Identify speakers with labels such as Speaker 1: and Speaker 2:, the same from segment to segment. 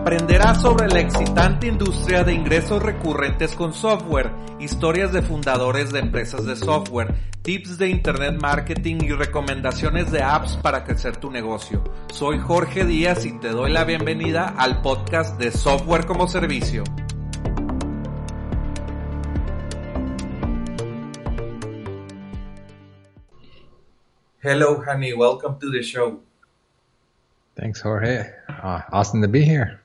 Speaker 1: Aprenderás sobre la excitante industria de ingresos recurrentes con software, historias de fundadores de empresas de software, tips de internet marketing y recomendaciones de apps para crecer tu negocio. Soy Jorge Díaz y te doy la bienvenida al podcast de Software como Servicio. Hello, honey. Welcome to the show.
Speaker 2: Thanks, Jorge. Uh, awesome to be here.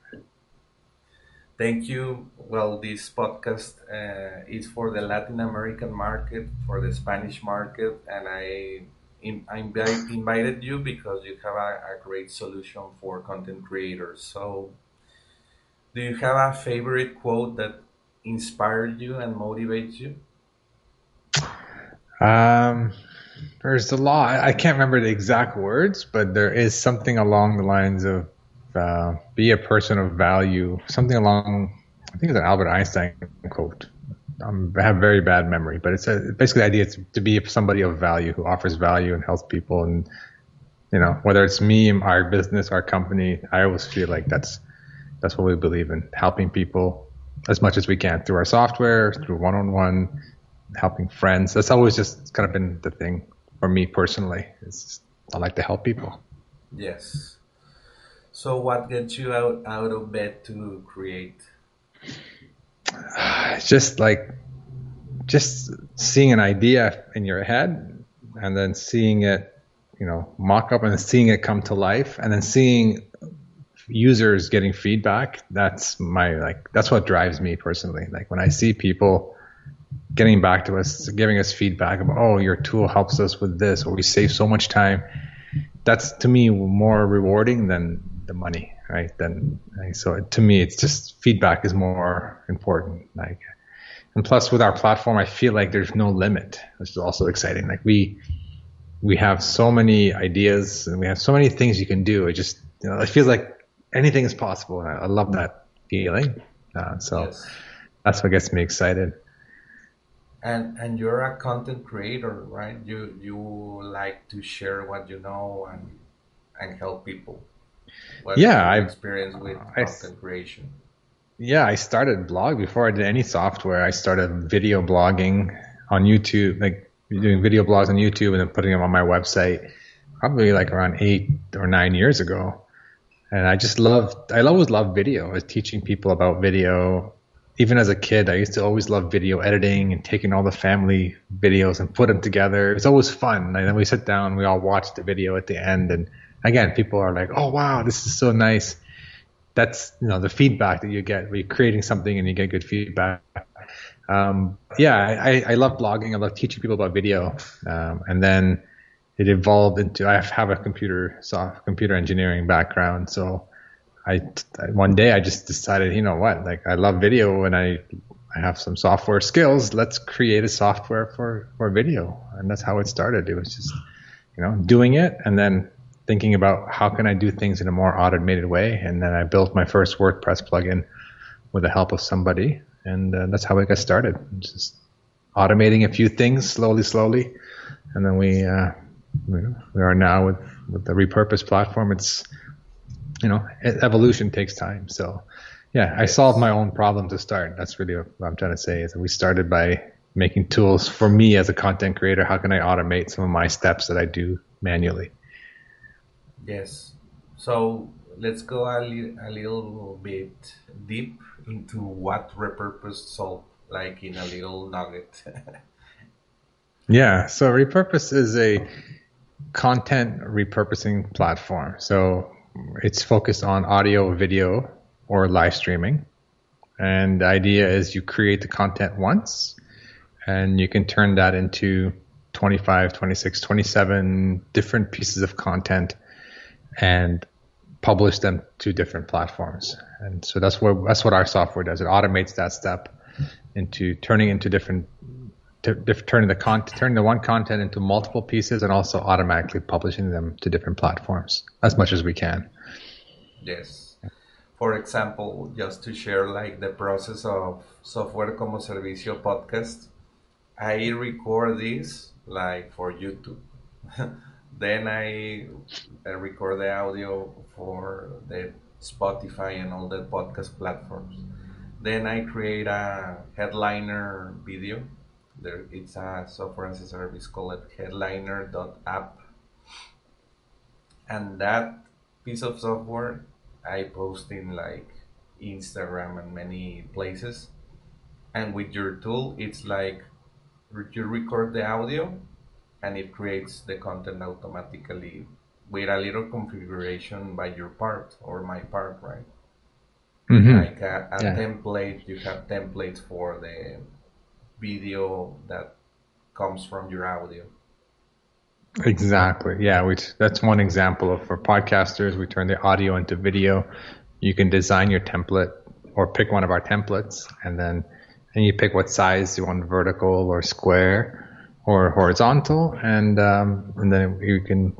Speaker 1: Thank you. Well, this podcast uh, is for the Latin American market, for the Spanish market, and I, I invited you because you have a, a, great solution for content creators. So, do you have a favorite quote that inspired you and motivates you?
Speaker 2: Um, there's a lot. I can't remember the exact words, but there is something along the lines of uh, be a person of value, something along, I think it's an Albert Einstein quote. Um, I have very bad memory, but it's a, basically the idea is to be somebody of value who offers value and helps people. And, you know, whether it's me, our business, our company, I always feel like that's, that's what we believe in helping people as much as we can through our software, through one-on-one, helping friends. That's always just kind of been the thing for me personally. It's just, I like to help people.
Speaker 1: Yes. So, what gets you out out of bed to create?
Speaker 2: Just like, just seeing an idea in your head, and then seeing it, you know, mock up, and seeing it come to life, and then seeing users getting feedback. That's my like. That's what drives me personally. Like when I see people getting back to us, giving us feedback about, oh, your tool helps us with this, or we save so much time. That's to me more rewarding than the money, right? Then so to me, it's just feedback is more important. Like, and plus with our platform, I feel like there's no limit, which is also exciting. Like we we have so many ideas and we have so many things you can do. It just you know, it feels like anything is possible, and I, I love that feeling. Uh, so yes. that's what gets me excited.
Speaker 1: And and you're a content creator, right? You you like to share what you know and and help people.
Speaker 2: What yeah, I've
Speaker 1: experience with content creation.
Speaker 2: Yeah, I started blog before I did any software. I started video blogging on YouTube, like doing video blogs on YouTube and then putting them on my website probably like around eight or nine years ago. And I just loved, I always loved video. I was teaching people about video. Even as a kid, I used to always love video editing and taking all the family videos and put them together. It's always fun. And then we sit down, we all watch the video at the end and again, people are like, "Oh wow, this is so nice." That's you know the feedback that you get when you're creating something and you get good feedback. Um, yeah, I, I love blogging. I love teaching people about video, um, and then it evolved into I have a computer soft computer engineering background, so I one day I just decided, you know what, like I love video and I I have some software skills. Let's create a software for for video, and that's how it started. It was just you know doing it and then thinking about how can I do things in a more automated way. And then I built my first WordPress plugin with the help of somebody, and uh, that's how I got started. Just automating a few things slowly, slowly, and then we uh, we are now with with the repurposed platform. It's you know evolution takes time, so. Yeah, I solved my own problem to start. That's really what I'm trying to say. Is we started by making tools for me as a content creator. How can I automate some of my steps that I do manually?
Speaker 1: Yes. So let's go a, li- a little bit deep into what repurposed solve like in a little nugget.
Speaker 2: Yeah, so Repurpose is a content repurposing platform. So it's focused on audio, video, or live streaming. And the idea is you create the content once and you can turn that into 25, 26, 27 different pieces of content and publish them to different platforms. And so that's what that's what our software does. It automates that step into turning into different turning the con- turning the one content into multiple pieces and also automatically publishing them to different platforms as much as we can.
Speaker 1: Yes. For example, just to share like the process of software como servicio podcast, I record this like for YouTube. then I, record the audio for the Spotify and all the podcast platforms. Then I create a headliner video. There it's a software as a service called headliner.app and that piece of software i post in like instagram and many places. And with your tool it's like you record the audio and it creates the content automatically with a little configuration by your part or my part right mm-hmm. like a, a yeah. template you have templates for the video that comes from your audio.
Speaker 2: Exactly. Yeah, we that's one example of for podcasters. We turn the audio into video. You can design your template or pick one of our templates, and then and you pick what size you want, vertical or square or horizontal, and um, and then you can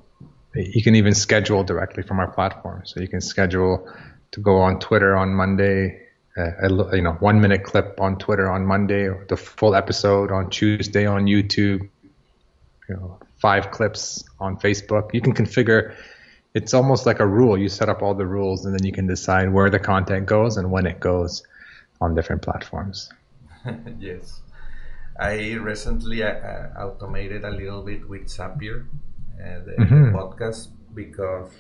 Speaker 2: you can even schedule directly from our platform. So you can schedule to go on Twitter on Monday a, you know one minute clip on Twitter on Monday, or the full episode on Tuesday on YouTube. You know, five clips on Facebook. You can configure. It's almost like a rule. You set up all the rules, and then you can decide where the content goes and when it goes on different platforms.
Speaker 1: yes, I recently uh, automated a little bit with Zapier, uh, the, mm-hmm. the podcast, because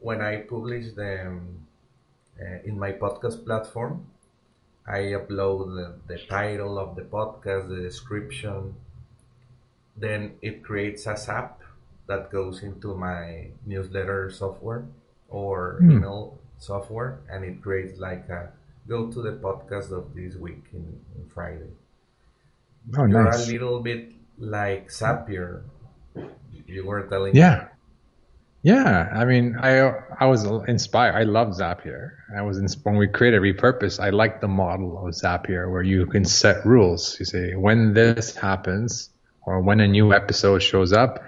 Speaker 1: when I publish them uh, in my podcast platform, I upload the, the title of the podcast, the description. Then it creates a app that goes into my newsletter software or mm. email software, and it creates like a go to the podcast of this week in, in Friday. Oh, You're nice. a little bit like Zapier. You were telling
Speaker 2: yeah. Me. Yeah, I mean, I I was inspired. I love Zapier. I was in, when we created Repurpose. I like the model of Zapier where you can set rules. You say when this happens or when a new episode shows up,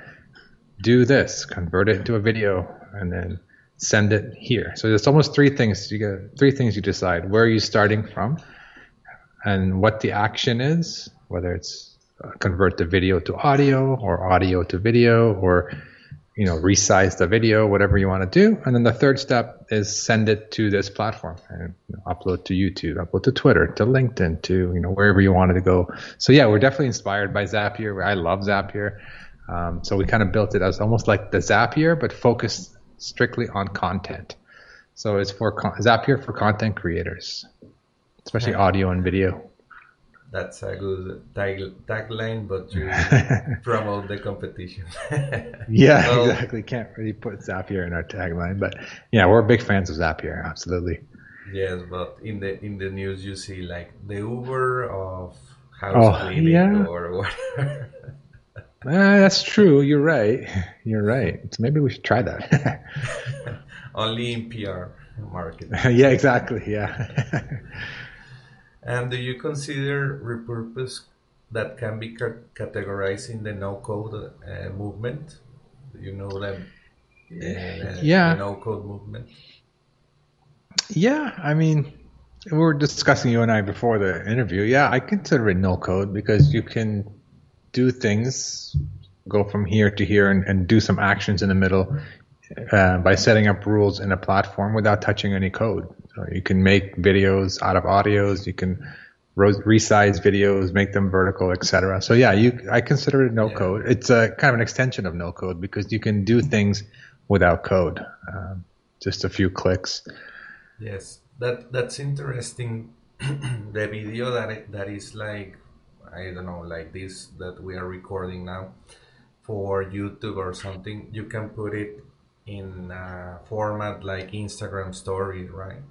Speaker 2: do this, convert it into a video, and then send it here. So there's almost three things. You get three things you decide: where are you starting from, and what the action is, whether it's uh, convert the video to audio or audio to video or you know, resize the video, whatever you want to do. And then the third step is send it to this platform and you know, upload to YouTube, upload to Twitter, to LinkedIn, to, you know, wherever you wanted to go. So yeah, we're definitely inspired by Zapier. I love Zapier. Um, so we kind of built it as almost like the Zapier, but focused strictly on content. So it's for con- Zapier for content creators, especially audio and video
Speaker 1: that's a good tag, tagline, but you promote the competition.
Speaker 2: yeah, exactly. Can't really put Zapier in our tagline, but yeah, we're big fans of Zapier, absolutely.
Speaker 1: Yes, but in the in the news you see like the Uber of house oh, cleaning yeah. or whatever. uh,
Speaker 2: that's true. You're right. You're right. So maybe we should try that.
Speaker 1: Only in PR marketing.
Speaker 2: yeah, exactly. Yeah.
Speaker 1: And do you consider repurpose that can be ca- categorized in the no code uh, movement? Do you know them?
Speaker 2: Uh, yeah.
Speaker 1: no code movement.
Speaker 2: Yeah, I mean, we were discussing you and I before the interview. Yeah, I consider it no code because you can do things, go from here to here, and, and do some actions in the middle uh, by setting up rules in a platform without touching any code. You can make videos out of audios. You can resize videos, make them vertical, etc. So yeah, you I consider it no yeah. code. It's a kind of an extension of no code because you can do things without code, um, just a few clicks.
Speaker 1: Yes, that that's interesting. the video that that is like I don't know, like this that we are recording now for YouTube or something, you can put it in a format like Instagram story, right?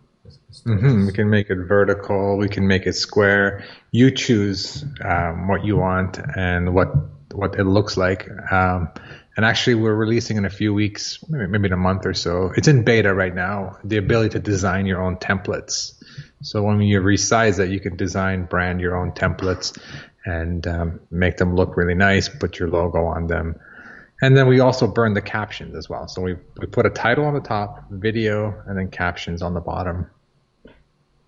Speaker 2: Mm-hmm. We can make it vertical. We can make it square. You choose um, what you want and what what it looks like. Um, and actually, we're releasing in a few weeks, maybe, maybe in a month or so. It's in beta right now. The ability to design your own templates. So when you resize it, you can design, brand your own templates, and um, make them look really nice. Put your logo on them. And then we also burn the captions as well. So we, we put a title on the top, video, and then captions on the bottom.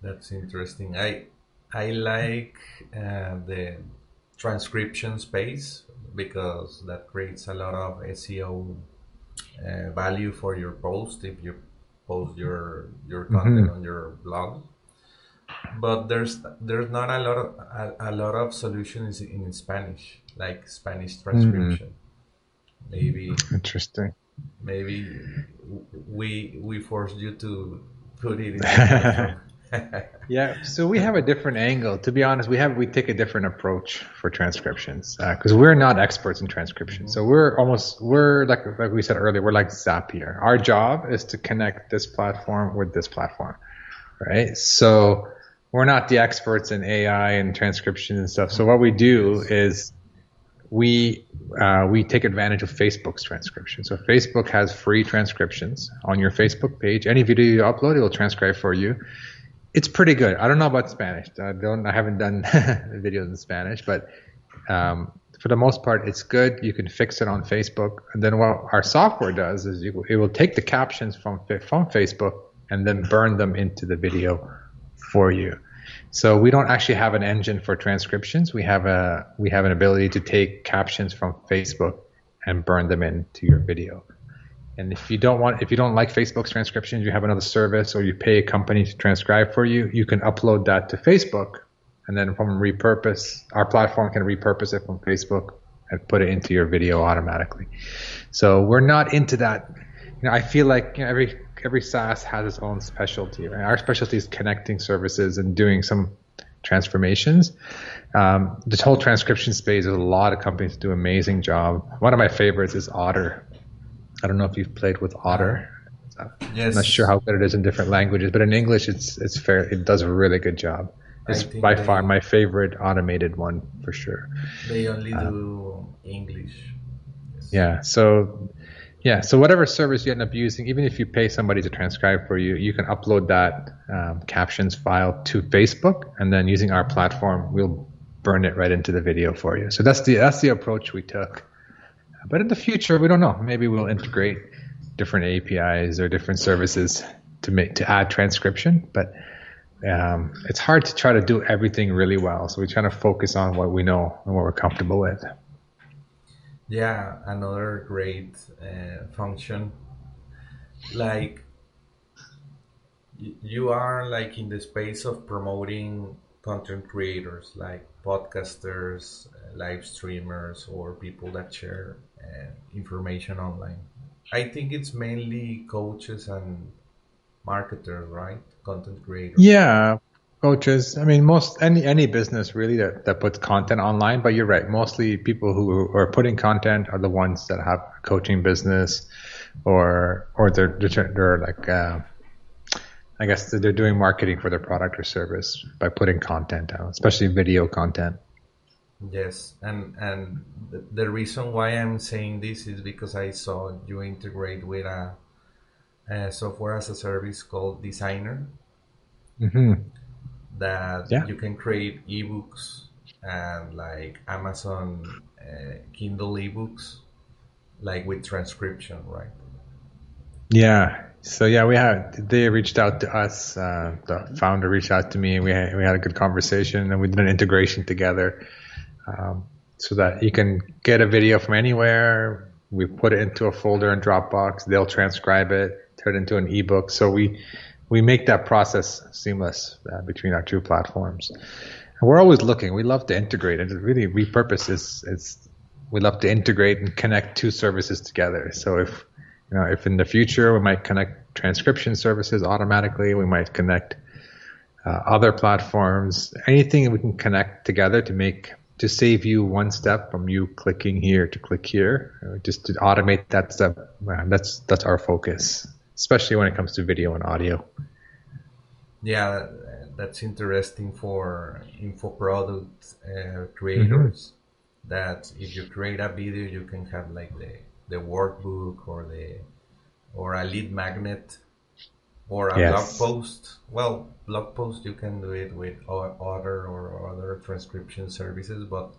Speaker 1: That's interesting. I I like uh, the transcription space because that creates a lot of SEO uh, value for your post if you post your your content mm-hmm. on your blog. But there's there's not a lot of a, a lot of solutions in Spanish, like Spanish transcription. Mm-hmm. Maybe
Speaker 2: interesting.
Speaker 1: Maybe we we forced you to put it in.
Speaker 2: Yeah, so we have a different angle. To be honest, we have we take a different approach for transcriptions because uh, we're not experts in transcription. So we're almost we're like like we said earlier, we're like Zapier. Our job is to connect this platform with this platform, right? So we're not the experts in AI and transcription and stuff. So what we do is we uh, we take advantage of Facebook's transcription. So Facebook has free transcriptions on your Facebook page. Any video you upload, it will transcribe for you it's pretty good. I don't know about Spanish. I don't. I haven't done videos in Spanish, but um, for the most part, it's good. You can fix it on Facebook, and then what our software does is you, it will take the captions from from Facebook and then burn them into the video for you. So we don't actually have an engine for transcriptions. We have a we have an ability to take captions from Facebook and burn them into your video. And if you don't want, if you don't like Facebook's transcriptions, you have another service or you pay a company to transcribe for you, you can upload that to Facebook and then from repurpose, our platform can repurpose it from Facebook and put it into your video automatically. So we're not into that. You know, I feel like you know, every, every SaaS has its own specialty. Right? Our specialty is connecting services and doing some transformations. Um, this whole transcription space, there's a lot of companies do amazing job. One of my favorites is Otter. I don't know if you've played with Otter. Yes. I'm not sure how good it is in different languages, but in English, it's it's fair. It does a really good job. It's by they, far my favorite automated one for sure.
Speaker 1: They only um, do English.
Speaker 2: Yes. Yeah. So yeah. So whatever service you end up using, even if you pay somebody to transcribe for you, you can upload that um, captions file to Facebook, and then using our platform, we'll burn it right into the video for you. So that's the that's the approach we took. But in the future, we don't know. Maybe we'll integrate different APIs or different services to make to add transcription. But um, it's hard to try to do everything really well. So we try to focus on what we know and what we're comfortable with.
Speaker 1: Yeah, another great uh, function. Like you are like in the space of promoting content creators like podcasters, uh, live streamers, or people that share information online. I think it's mainly coaches and marketers, right? Content creators.
Speaker 2: Yeah, coaches. I mean, most any any business really that that puts content online. But you're right. Mostly people who are putting content are the ones that have a coaching business, or or they're they're like. Uh, I guess they're doing marketing for their product or service by putting content out, especially video content.
Speaker 1: Yes, and and the reason why I'm saying this is because I saw you integrate with a, a software as a service called Designrr.
Speaker 2: Mm-hmm.
Speaker 1: That yeah. you can create ebooks and like Amazon uh, Kindle ebooks, like with transcription, right?
Speaker 2: Yeah. So yeah, we had they reached out to us. Uh, the founder reached out to me, and we had, we had a good conversation, and we did an integration together um, so that you can get a video from anywhere. We put it into a folder in Dropbox. They'll transcribe it, turn it into an ebook. So we we make that process seamless uh, between our two platforms. And we're always looking. We love to integrate and really repurpose is is we love to integrate and connect two services together. So if you know if in the future we might connect transcription services automatically, we might connect uh, other platforms, anything we can connect together to make to save you one step from you clicking here to click here, uh, just to automate that step. Uh, that's that's our focus, especially when it comes to video and audio.
Speaker 1: Yeah, that's interesting for info product uh, creators. Mm-hmm. That if you create a video, you can have like the the workbook or the or a lead magnet or a yes. blog post. Well, blog post you can do it with other or other transcription services, but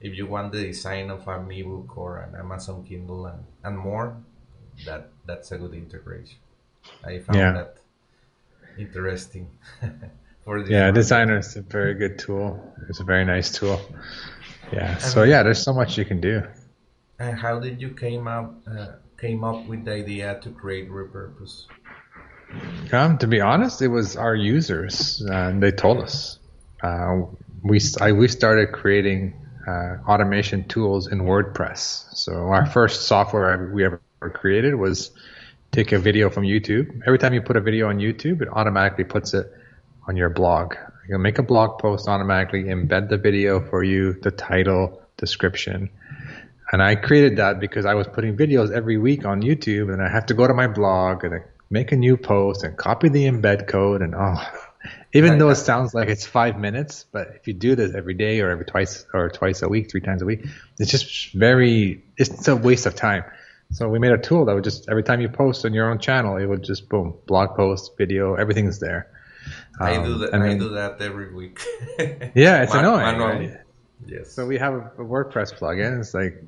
Speaker 1: if you want the design of an ebook or an Amazon Kindle and, and more, that that's a good integration. I found yeah. that interesting.
Speaker 2: for this yeah, Designrr is a very good tool. It's a very nice tool. Yeah. And so yeah, there's so much you can do.
Speaker 1: And how did you came up uh, came up with the idea to create Repurpose?
Speaker 2: Um, to be honest, it was our users, and they told us. Uh, we I, we started creating uh, automation tools in WordPress. So our first software we ever created was take a video from YouTube. Every time you put a video on YouTube, it automatically puts it on your blog. You make a blog post automatically, embed the video for you, the title, description. And I created that because I was putting videos every week on YouTube and I have to go to my blog and make a new post and copy the embed code and oh even right. though it sounds like it's five minutes, but if you do this every day or every twice or twice a week, three times a week, it's just very it's a waste of time. So we made a tool that would just every time you post on your own channel, it would just boom, blog post, video, everything's there.
Speaker 1: Um, I do um, that. I then, do that every week.
Speaker 2: yeah, it's Man- annoying. Right? Yes. So we have a, a WordPress plugin. It's like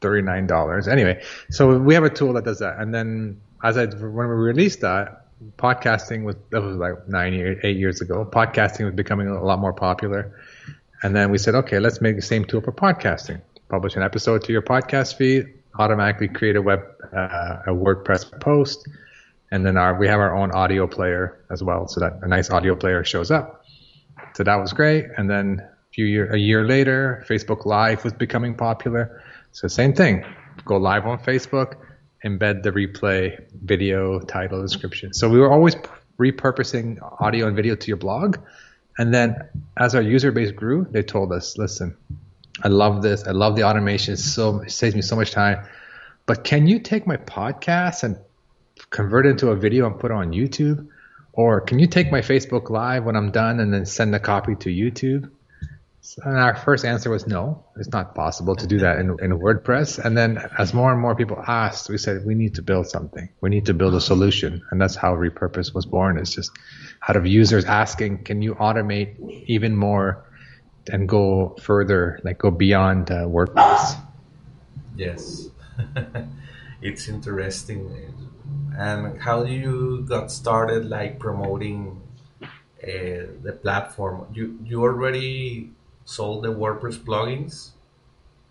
Speaker 2: thirty nine dollars. Anyway, so we have a tool that does that, and then as I when we released that, podcasting was that was like nine years, eight years ago. Podcasting was becoming a lot more popular, and then we said, okay, let's make the same tool for podcasting. Publish an episode to your podcast feed, automatically create a web uh, a WordPress post, and then our we have our own audio player as well, so that a nice audio player shows up. So that was great, and then a few year a year later, Facebook Live was becoming popular. So same thing, go live on Facebook embed the replay video title description. So we were always repurposing audio and video to your blog. And then as our user base grew, they told us, listen, I love this. I love the automation. so it saves me so much time. But can you take my podcast and convert it into a video and put it on YouTube? Or can you take my Facebook Live when I'm done and then send a copy to YouTube? And our first answer was no, it's not possible to do that in, in WordPress. And then as more and more people asked, we said, we need to build something. We need to build a solution. And that's how Repurpose was born. It's just out of users asking, can you automate even more and go further, like go beyond uh, WordPress?
Speaker 1: Yes. it's interesting. And how do you got started like promoting uh, the platform? You, you already sold the WordPress plugins?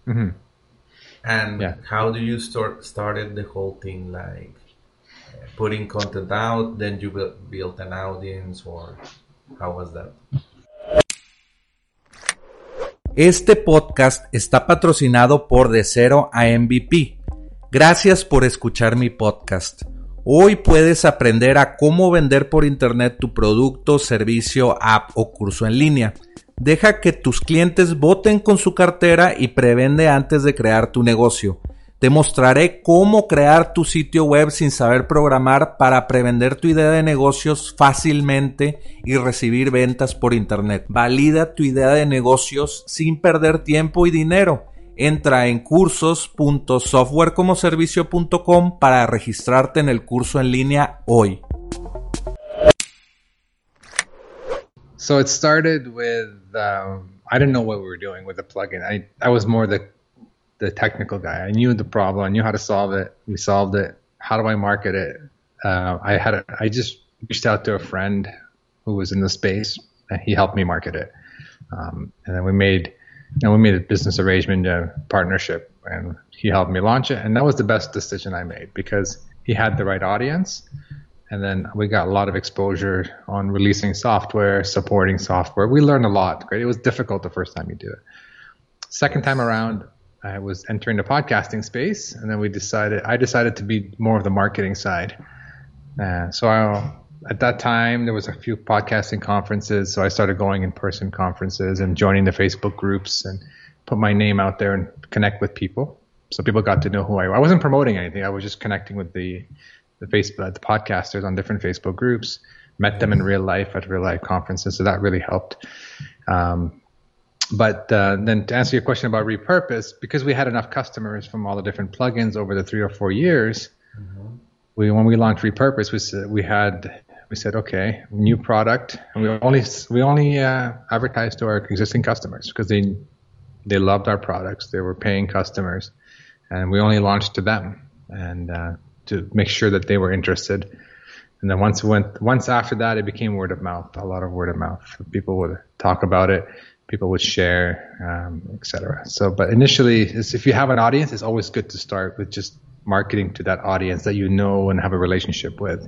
Speaker 1: Mm-hmm. And yeah. how do you start started the whole thing? Like uh, putting content out, then you built, built an audience, or how was that? Este podcast está patrocinado por De Cero a MVP. Gracias por escuchar mi podcast. Hoy puedes aprender a cómo vender por internet tu producto, servicio, app o curso en línea. Deja que tus clientes voten con su cartera y prevende antes de crear tu negocio. Te mostraré cómo crear tu sitio web sin saber programar para prevender tu idea de negocios fácilmente y recibir ventas por internet. Valida tu idea de negocios sin perder tiempo y dinero. Entra en cursos.softwarecomoservicio.com para registrarte en el curso en línea hoy.
Speaker 2: So it started with um, I didn't know what we were doing with the plugin. I I was more the the technical guy. I knew the problem. I knew how to solve it. We solved it. How do I market it? Uh, I had a, I just reached out to a friend who was in the space, and he helped me market it. Um, and then we made and we made a business arrangement, a partnership, and he helped me launch it. And that was the best decision I made because he had the right audience and then we got a lot of exposure on releasing software, supporting software. We learned a lot. Right? It was difficult the first time you do it. Second time around, I was entering the podcasting space, and then we decided I decided to be more of the marketing side. Uh, so I, at that time there was a few podcasting conferences, so I started going in person conferences and joining the Facebook groups and put my name out there and connect with people. So people got to know who I. Was. I wasn't promoting anything. I was just connecting with the the Facebook the podcasters on different Facebook groups. Met them in real life at real life conferences, so that really helped. Um, but uh, then to answer your question about repurpose, because we had enough customers from all the different plugins over the three or four years, mm-hmm. we when we launched repurpose, we said we had we said okay, new product, and we only we only uh, advertised to our existing customers because they they loved our products, they were paying customers, and we only launched to them and uh, to make sure that they were interested. And then once went once after that, it became word of mouth, a lot of word of mouth. People would talk about it people would share, um, etc. So, but initially, if you have an audience, it's always good to start with just marketing to that audience that you know and have a relationship with.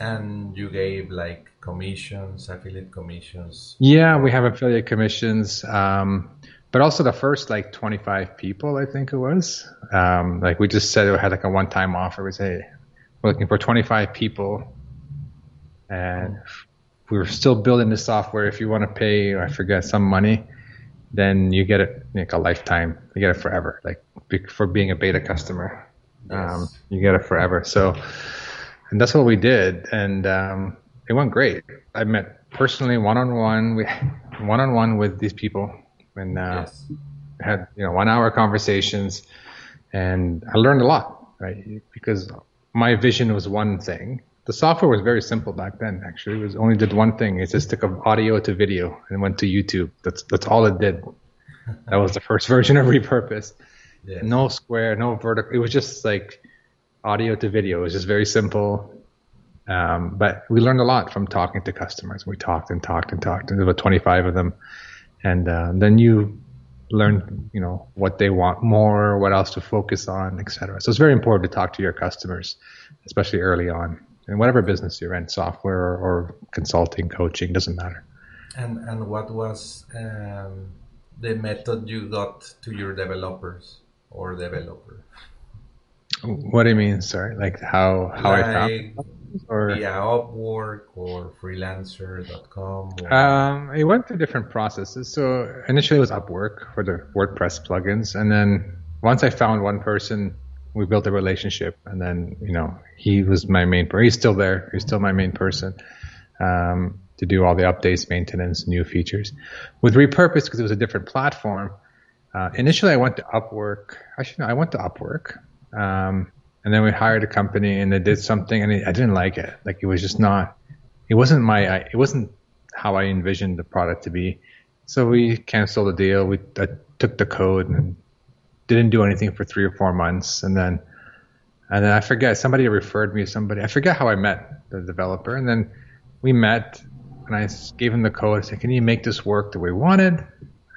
Speaker 1: And you gave like commissions, affiliate commissions.
Speaker 2: Yeah, we have affiliate commissions. Um, but also the first like 25 people, I think it was. Um, like we just said, we had like a one-time offer. We say we're looking for 25 people, and we were still building the software. If you want to pay, I forget some money, then you get it like a lifetime. You get it forever. Like for being a beta customer, yes. um, you get it forever. So, and that's what we did, and um, it went great. I met personally one on one, we one on one with these people, and uh, yes. had you know one hour conversations, and I learned a lot, right? Because my vision was one thing, the software was very simple back then. Actually, it was only did one thing. It just took audio to video and went to YouTube. That's that's all it did. That was the first version of Repurpose. Yes. No square, no vertical. It was just like audio to video. It was just very simple. Um, but we learned a lot from talking to customers. We talked and talked and talked, and there were 25 of them. And uh, then you learn, you know, what they want more, what else to focus on, etc. So it's very important to talk to your customers, especially early on in whatever business you're in, software or, or consulting, coaching, doesn't matter.
Speaker 1: And and what was um, the method you got to your developers or developer?
Speaker 2: What do you mean? Sorry, like how how like I found
Speaker 1: or via Upwork or freelancer.com?
Speaker 2: Or... Um, it went through different processes. So initially it was Upwork for the WordPress plugins, and then once I found one person we built a relationship, and then you know he was my main. person. He's still there. He's still my main person um, to do all the updates, maintenance, new features. With Repurpose, because it was a different platform. Uh, initially, I went to Upwork. Actually, no, I went to Upwork, um, and then we hired a company, and they did something, and I didn't like it. Like it was just not. It wasn't my. It wasn't how I envisioned the product to be. So we canceled the deal. We I took the code and didn't do anything for three or four months, and then and then I forget somebody referred me to somebody. I forget how I met the developer, and then we met, and I gave him the code. I said, "Can you make this work the way we wanted?"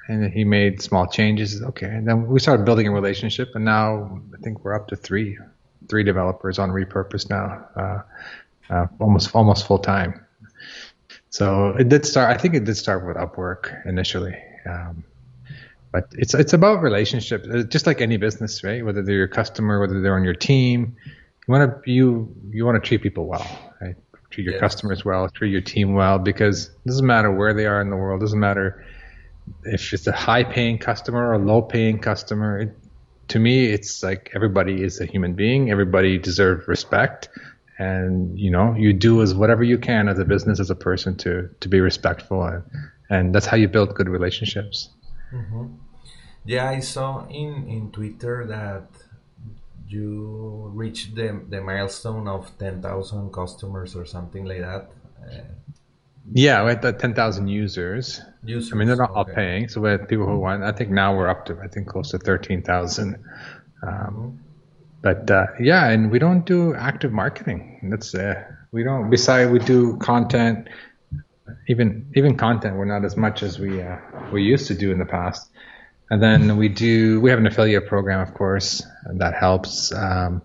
Speaker 2: And he made small changes. Okay, and then we started building a relationship, and now I think we're up to three three developers on repurpose now, uh, uh, almost almost full time. So it did start. I think it did start with Upwork initially. Um, but it's it's about relationships, uh, just like any business, right? Whether they're your customer, whether they're on your team, you want to you you want to treat people well, right? Treat your yeah. customers well, treat your team well, because it doesn't matter where they are in the world, it doesn't matter if it's a high paying customer or a low paying customer. It, to me, it's like everybody is a human being, everybody deserves respect, and you know you do as whatever you can as a business, as a person to to be respectful, and and that's how you build good relationships.
Speaker 1: Mm-hmm. Yeah, I saw in in Twitter that you reached the the milestone of ten thousand customers or something like that. Uh,
Speaker 2: yeah, we had the ten thousand users. Users. I mean, they're not okay. all paying, so we had people who want. I think now we're up to I think close to thirteen thousand. Um. But uh, yeah, and we don't do active marketing. That's uh, we don't. Besides, we do content even even content we're not as much as we uh, we used to do in the past. And then we do we have an affiliate program, of course, that helps. Um,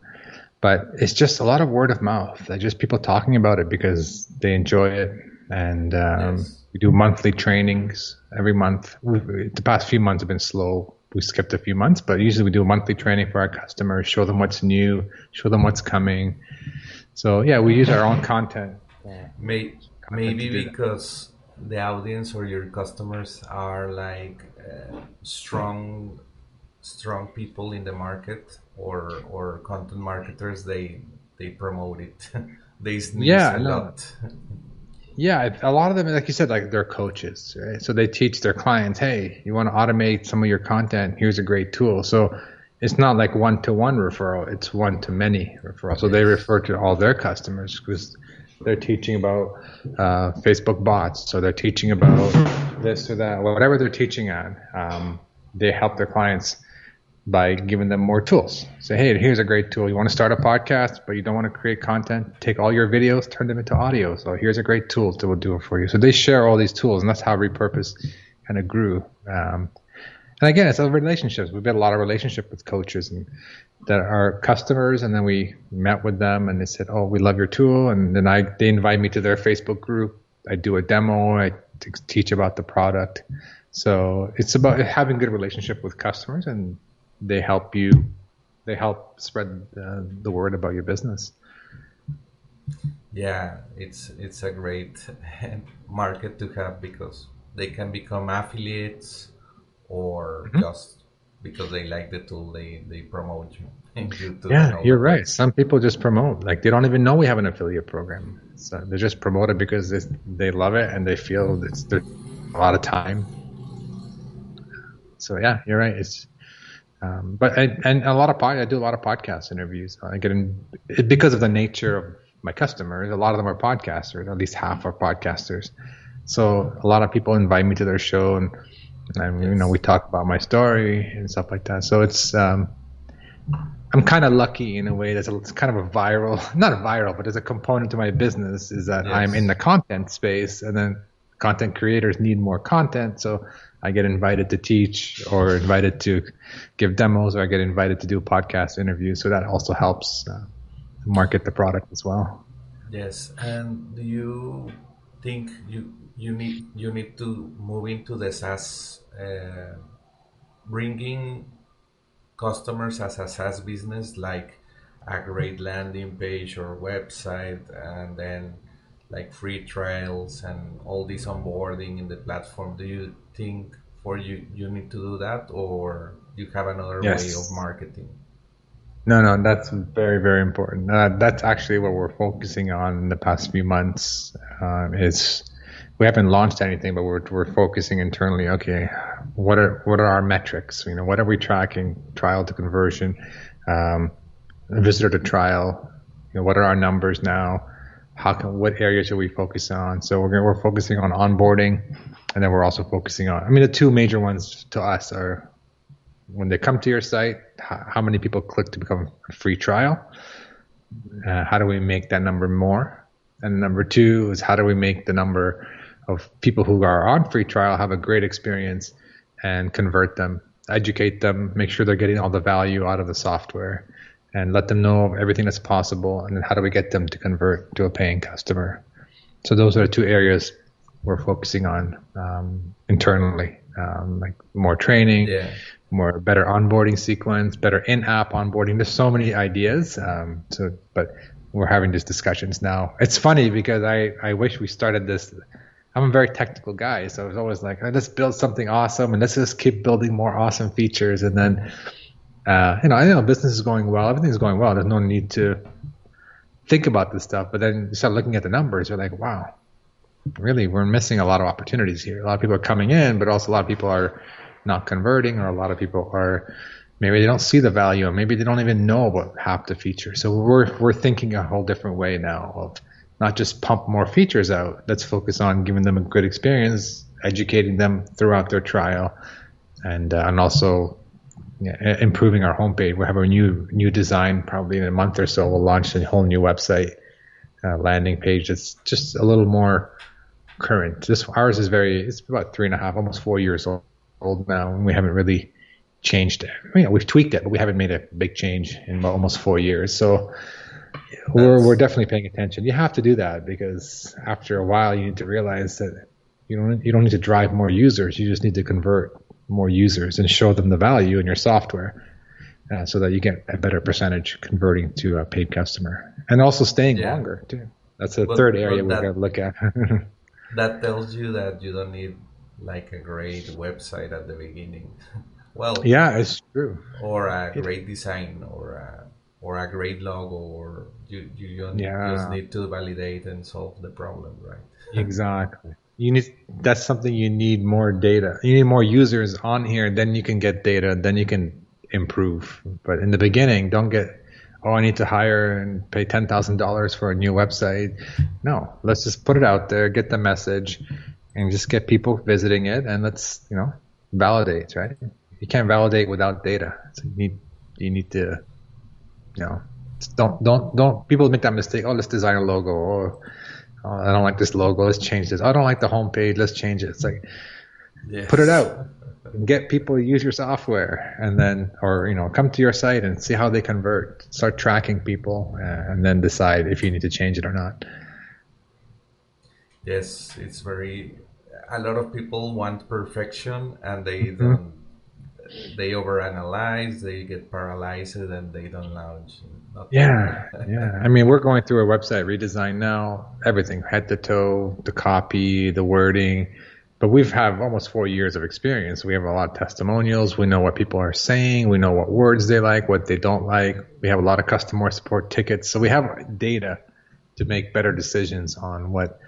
Speaker 2: but it's just a lot of word of mouth. Just people talking about it because they enjoy it, and um, we do monthly trainings every month. We've, the past few months have been slow we skipped a few months, but usually we do a monthly training for our customers, show them what's new, show them what's coming. So yeah, we use our own content.
Speaker 1: May, maybe because the audience or your customers are like uh, strong, strong people in the market or or content marketers. They they promote it. they sneeze yeah, a no. lot.
Speaker 2: Yeah, a lot of them, like you said, like they're coaches, right? So they teach their clients, hey, you want to automate some of your content? Here's a great tool. So it's not like one to one referral; it's one to many referral. So they refer to all their customers because they're teaching about uh, Facebook bots. So they're teaching about this or that, whatever they're teaching on. Um, they help their clients by giving them more tools. Say, hey, here's a great tool. You want to start a podcast, but you don't want to create content? Take all your videos, turn them into audio. So here's a great tool that will do it for you. So they share all these tools, and that's how Repurpose kind of grew. Um, and again, it's relationships. We built a lot of relationship with coaches and that are customers, and then we met with them, and they said, "Oh, we love your tool," and then I they invite me to their Facebook group. I do a demo. I teach about the product. So it's about having good relationship with customers and they help you they help spread uh, the word about your business.
Speaker 1: Yeah it's it's a great market to have because they can become affiliates or mm-hmm. just because they like the tool they they promote you.
Speaker 2: Yeah you're right. Some people just promote. Like they don't even know we have an affiliate program. So they just promote it because they, they love it and they feel it's a lot of time. So yeah you're right. It's um, but I, and a lot of pod, I do a lot of podcast interviews. I get in because of the nature of my customers. A lot of them are podcasters. At least half are podcasters. So a lot of people invite me to their show, and, and you know we talk about my story and stuff like that. So it's um, I'm kind of lucky in a way. There's a, it's kind of a viral, not a viral, but there's a component to my business is that yes. I'm in the content space, and then content creators need more content. So I get invited to teach or invited to give demos or I get invited to do podcast interviews. So that also helps uh, market the product as well.
Speaker 1: Yes, and do you think you you need you need to move into the SaaS, uh, bringing customers as a SaaS business like a great landing page or website, and then like free trials and all this onboarding in the platform. Do you think for you you need to do that or you have another yes. way of marketing?
Speaker 2: No no that's very very important. Uh, that's actually what we're focusing on in the past few months. Uh, is we haven't launched anything but we're, we're focusing internally okay what are what are our metrics? You know what are we tracking? Trial to conversion um, visitor to trial you know what are our numbers now how can what areas are we focusing on so we're, we're focusing on onboarding and then we're also focusing on. I mean, the two major ones to us are when they come to your site, how, how many people click to become a free trial? Uh, how do we make that number more? And number two is how do we make the number of people who are on free trial have a great experience and convert them, educate them, make sure they're getting all the value out of the software, and let them know everything that's possible. And then how do we get them to convert to a paying customer? So those are the two areas we're focusing on um, internally, um, like more training, yeah. more better onboarding sequence, better in-app onboarding. There's so many ideas. Um, so, but we're having these discussions now. It's funny because I I wish we started this. I'm a very technical guy, so it's always like let's build something awesome and let's just keep building more awesome features, and then uh, you know I know business is going well, everything's going well. There's no need to think about this stuff. But then you start looking at the numbers, you're like, wow, really we're missing a lot of opportunities here. A lot of people are coming in, but also a lot of people are not converting, or a lot of people are maybe they don't see the value, or maybe they don't even know about half the features. So we're we're thinking a whole different way now of not just pump more features out. Let's focus on giving them a good experience, educating them throughout their trial, and uh, and also improving our homepage. We have a new new design probably in a month or so. We'll launch a whole new website uh, landing page that's just a little more current. This ours is very it's about three and a half, almost four years old, old now, and we haven't really changed it. You know, we've tweaked it, but we haven't made a big change in almost four years. So we're we're definitely paying attention. You have to do that because after a while, you need to realize that you don't you don't need to drive more users. You just need to convert more users and show them the value in your software uh, so that you get a better percentage converting to a paid customer and also staying yeah. longer too. That's the but, third area we're going to look at.
Speaker 1: that tells you that you don't need like a great website at the beginning. well,
Speaker 2: yeah, it's true.
Speaker 1: Or a great design or a, or a great logo or you, you yeah. just need to validate and solve the problem, right?
Speaker 2: exactly. You need that's something you need more data. You need more users on here, then you can get data, then you can improve. But in the beginning, don't get oh I need to hire and pay ten thousand dollars for a new website. No, let's just put it out there, get the message, and just get people visiting it, and let's you know validate. Right? You can't validate without data. So you need you need to you know don't don't don't people make that mistake. Oh, let's design a logo. Or oh, I don't like this logo. Let's change this. I don't like the homepage. Let's change it. It's like yes. put it out and get people to use your software, and then or you know come to your site and see how they convert. Start tracking people, and then decide if you need to change it or not.
Speaker 1: Yes, it's very. A lot of people want perfection, and they mm-hmm. don't. They overanalyze. They get paralyzed, and they don't launch.
Speaker 2: Yeah, yeah. I mean, we're going through a website redesign now. Everything, head to toe, the copy, the wording. But we've have almost four years of experience. We have a lot of testimonials. We know what people are saying. We know what words they like, what they don't like. We have a lot of customer support tickets. So we have data to make better decisions on what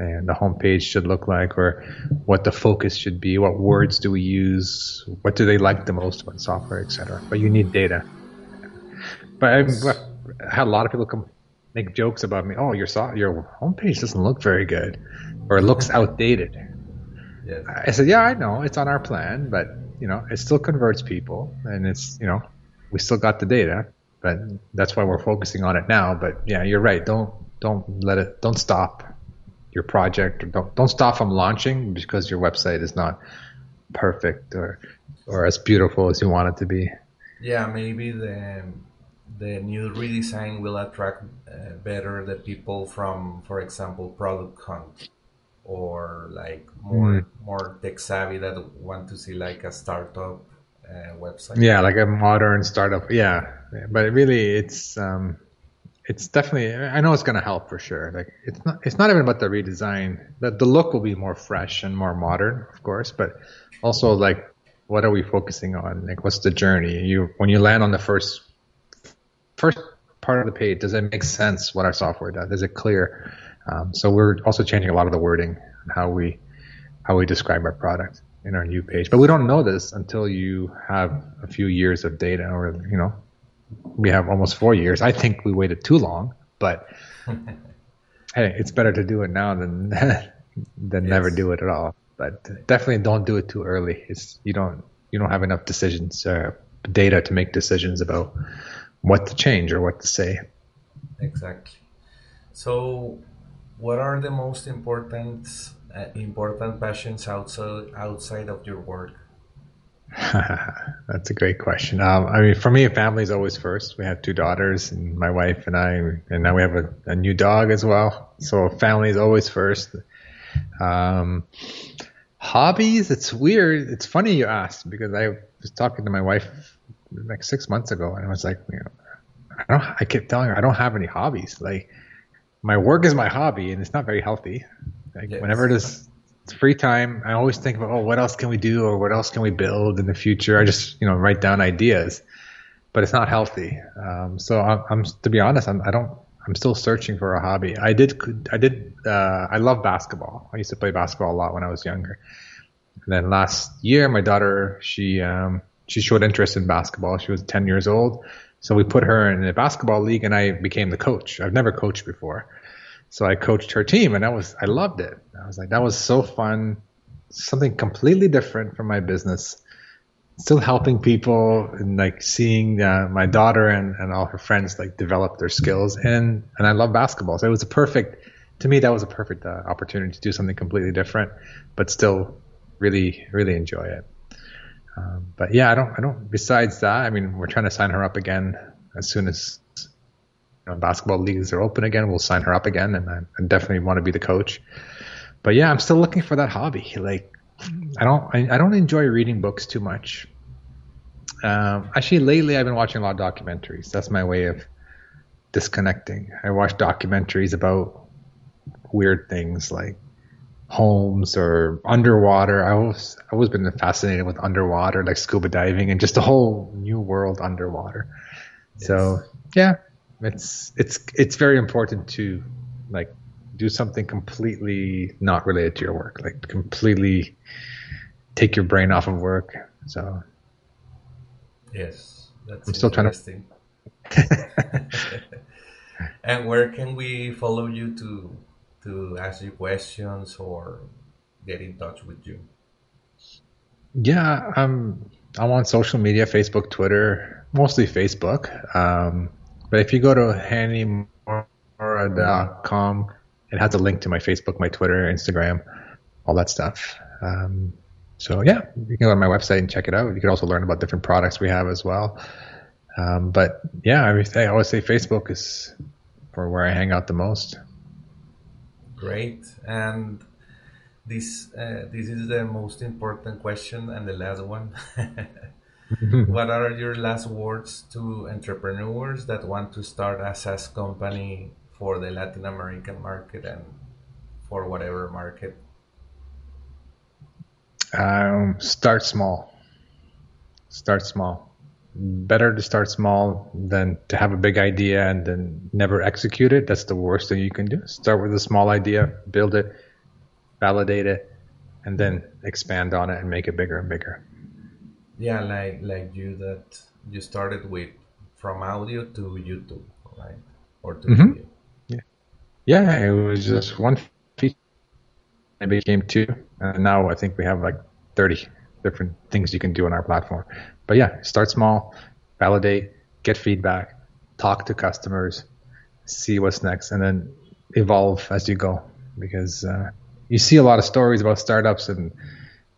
Speaker 2: and the homepage should look like or what the focus should be, what words do we use, what do they like the most about software, etc. But you need data. But I, I had a lot of people come make jokes about me. Oh, your so- your homepage doesn't look very good, or it looks outdated. Yes. I said, yeah, I know it's on our plan, but you know, it still converts people, and it's you know, we still got the data, but that's why we're focusing on it now. But yeah, you're right. Don't don't let it. Don't stop your project, or don't don't stop from launching because your website is not perfect or or as beautiful as you want it to be.
Speaker 1: Yeah, maybe the the new redesign will attract uh, better the people from, for example, product hunt or like more mm. more tech savvy that want to see like a startup uh, website.
Speaker 2: Yeah, like a modern startup. Yeah, but really, it's um, it's definitely. I know it's going to help for sure. Like it's not. It's not even about the redesign. The the look will be more fresh and more modern, of course, but also like what are we focusing on? Like what's the journey? You when you land on the first first part of the page, does it make sense what our software does? Is it clear? Um, so we're also changing a lot of the wording and how we how we describe our product in our new page. But we don't know this until you have a few years of data, or you know, we have almost four years. I think we waited too long, but hey, it's better to do it now than than yes. never do it at all. But definitely don't do it too early. It's you don't you don't have enough decisions uh, data to make decisions about what to change or what to say.
Speaker 1: Exactly. So, what are the most important uh, important passions outside outside of your work?
Speaker 2: That's a great question. Um, I mean, for me, family is always first. We have two daughters, and my wife and I, and now we have a, a new dog as well. So family is always first. Um, hobbies, it's weird. It's funny you asked because I was talking to my wife like six months ago, and I was like, you know, I don't. I kept telling her I don't have any hobbies. Like my work is my hobby, and it's not very healthy. Like yes. whenever it is free time, I always think about oh, what else can we do, or what else can we build in the future. I just you know write down ideas, but it's not healthy. Um, so I'm, I'm, to be honest, I'm, I don't. I'm still searching for a hobby. I did. I did. Uh, I love basketball. I used to play basketball a lot when I was younger. And then last year, my daughter she um, she showed interest in basketball. She was 10 years old. So we put her in a basketball league and I became the coach. I've never coached before. So I coached her team and that was, I loved it. I was like, that was so fun. Something completely different from my business. Still helping people and like seeing uh, my daughter and, and all her friends like develop their skills. And, and I love basketball. So it was a perfect, to me, that was a perfect uh, opportunity to do something completely different, but still really, really enjoy it. Um, but yeah, I don't, I don't. Besides that, I mean, we're trying to sign her up again as soon as know, basketball leagues are open again. We'll sign her up again, and I, I definitely want to be the coach. But yeah, I'm still looking for that hobby. Like I don't I, I don't enjoy reading books too much. Um, actually, lately I've been watching a lot of documentaries. That's my way of disconnecting. I watch documentaries about weird things like homes or underwater. I always I always been fascinated with underwater, like scuba diving and just a whole new world underwater. Yes. So yeah, it's it's it's very important to like do something completely not related to your work, like completely take your brain off of work. So
Speaker 1: yes, that's
Speaker 2: I'm still trying
Speaker 1: to. and where can we follow you to to ask you questions or get in touch with you?
Speaker 2: Yeah, I'm I'm on social media, Facebook, Twitter, mostly Facebook. Um, but if you go to hanimora.com, it has a link to my Facebook, my Twitter, Instagram, all that stuff. Um, so yeah, you can go on my website and check it out. You can also learn about different products we have as well. Um, but yeah, I, I always say Facebook is for where I hang out the most.
Speaker 1: Great. And this uh, this is the most important question and the last one. what are your last words to entrepreneurs that want to start a SaaS company for the Latin American market and for whatever market?
Speaker 2: Um, start small. Start small better to start small than to have a big idea and then never execute it. That's the worst thing you can do. Start with a small idea, build it, validate it, and then expand on it and make it bigger and bigger.
Speaker 1: Yeah, like like you that you started with from audio to YouTube, right? Or to mm-hmm. video.
Speaker 2: Yeah. Yeah, it was just one feature. It became two, and now I think we have like thirty different things you can do on our platform. But yeah, start small, validate, get feedback, talk to customers, see what's next, and then evolve as you go. Because uh, you see a lot of stories about startups and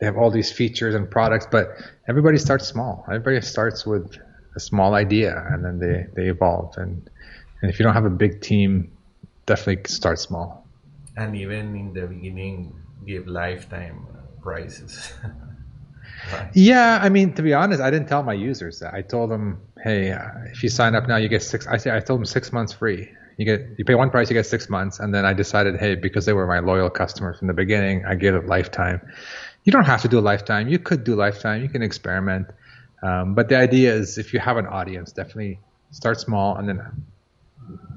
Speaker 2: they have all these features and products, but everybody starts small. Everybody starts with a small idea and then they, they evolve. And, and if you don't have a big team, definitely start small.
Speaker 1: And even in the beginning, give lifetime prices.
Speaker 2: Right. Yeah, I mean, to be honest, I didn't tell my users that. I told them, hey, uh, if you sign up now, you get six. I say I told them six months free. You get you pay one price, you get six months, and then I decided, hey, because they were my loyal customers from the beginning, I gave it lifetime. You don't have to do a lifetime. You could do lifetime. You can experiment, um, but the idea is if you have an audience, definitely start small and then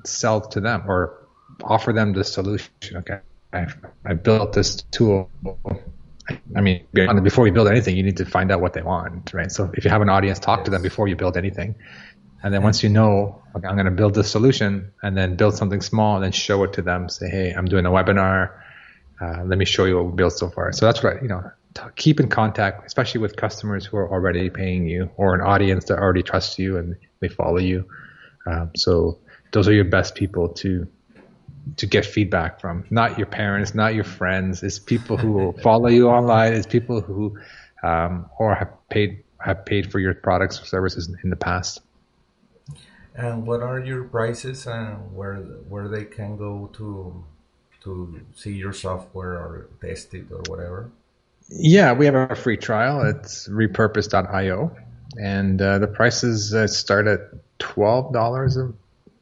Speaker 2: sell to them or offer them the solution. Okay, I, I built this tool I mean, before we build anything, you need to find out what they want, right? So if you have an audience, talk yes. to them before you build anything. And then once you know, okay, I'm going to build this solution and then build something small and then show it to them. Say, hey, I'm doing a webinar. Uh, let me show you what we built so far. So that's what, I, you know, t- keep in contact, especially with customers who are already paying you or an audience that already trusts you and they follow you. Um, so those are your best people to to get feedback from. Not your parents, not your friends. It's people who will follow you online. It's people who um, or have paid have paid for your products or services in the past.
Speaker 1: And what are your prices and where where they can go to to see your software or test it or whatever?
Speaker 2: Yeah, we have a free trial. It's repurpose.io, and uh, the prices uh, start at twelve dollars a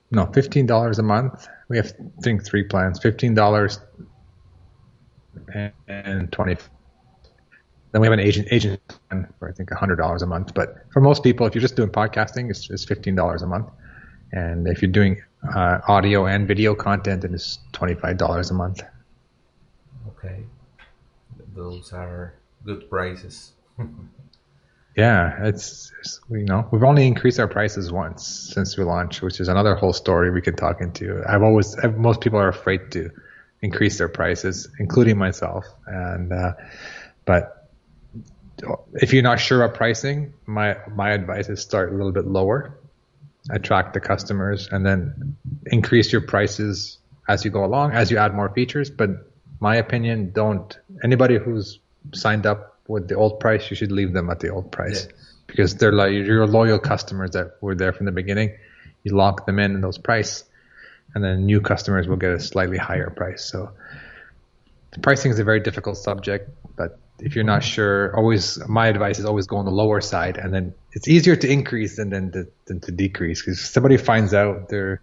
Speaker 2: no fifteen dollars a month we have I think three plans: fifteen dollars and twenty. Then we have an agent agent plan for I think hundred dollars a month. But for most people, if you're just doing podcasting, it's, it's fifteen dollars a month. And if you're doing uh, audio and video content, and it's twenty five dollars a month.
Speaker 1: Okay, those are good prices.
Speaker 2: Yeah, it's, it's, you know we've only increased our prices once since we launched, which is another whole story we could talk into. I've always most people are afraid to increase their prices, including myself. And uh, but if you're not sure about pricing, my my advice is start a little bit lower, attract the customers, and then increase your prices as you go along, as you add more features. But my opinion, don't anybody who's signed up with the old price, you should leave them at the old price yeah. because they're like your loyal customers that were there from the beginning. You lock them in those price, and then new customers will get a slightly higher price. So pricing is a very difficult subject, if you're not mm-hmm. sure, always my advice is always go on the lower side, and then it's easier to increase than than to, than to decrease because somebody finds out they're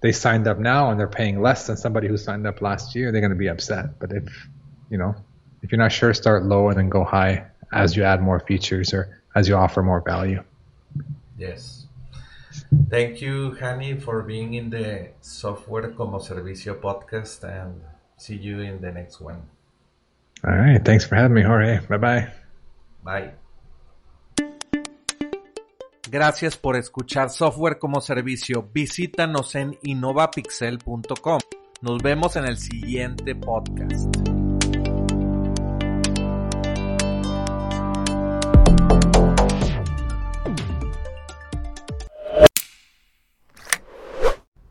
Speaker 2: they signed up now and they're paying less than somebody who signed up last year, they're going to be upset. But if you know if you're not sure, start low and then go high as you add more features or as you offer more value.
Speaker 3: Yes. Thank you, Hani, for being in the Software como Servicio podcast and see you in the next one.
Speaker 2: All right. Thanks for having me, Jorge. Bye bye.
Speaker 3: Bye. Gracias por escuchar Software como Servicio. Visítanos en innovapixel.com. Nos vemos en el siguiente podcast.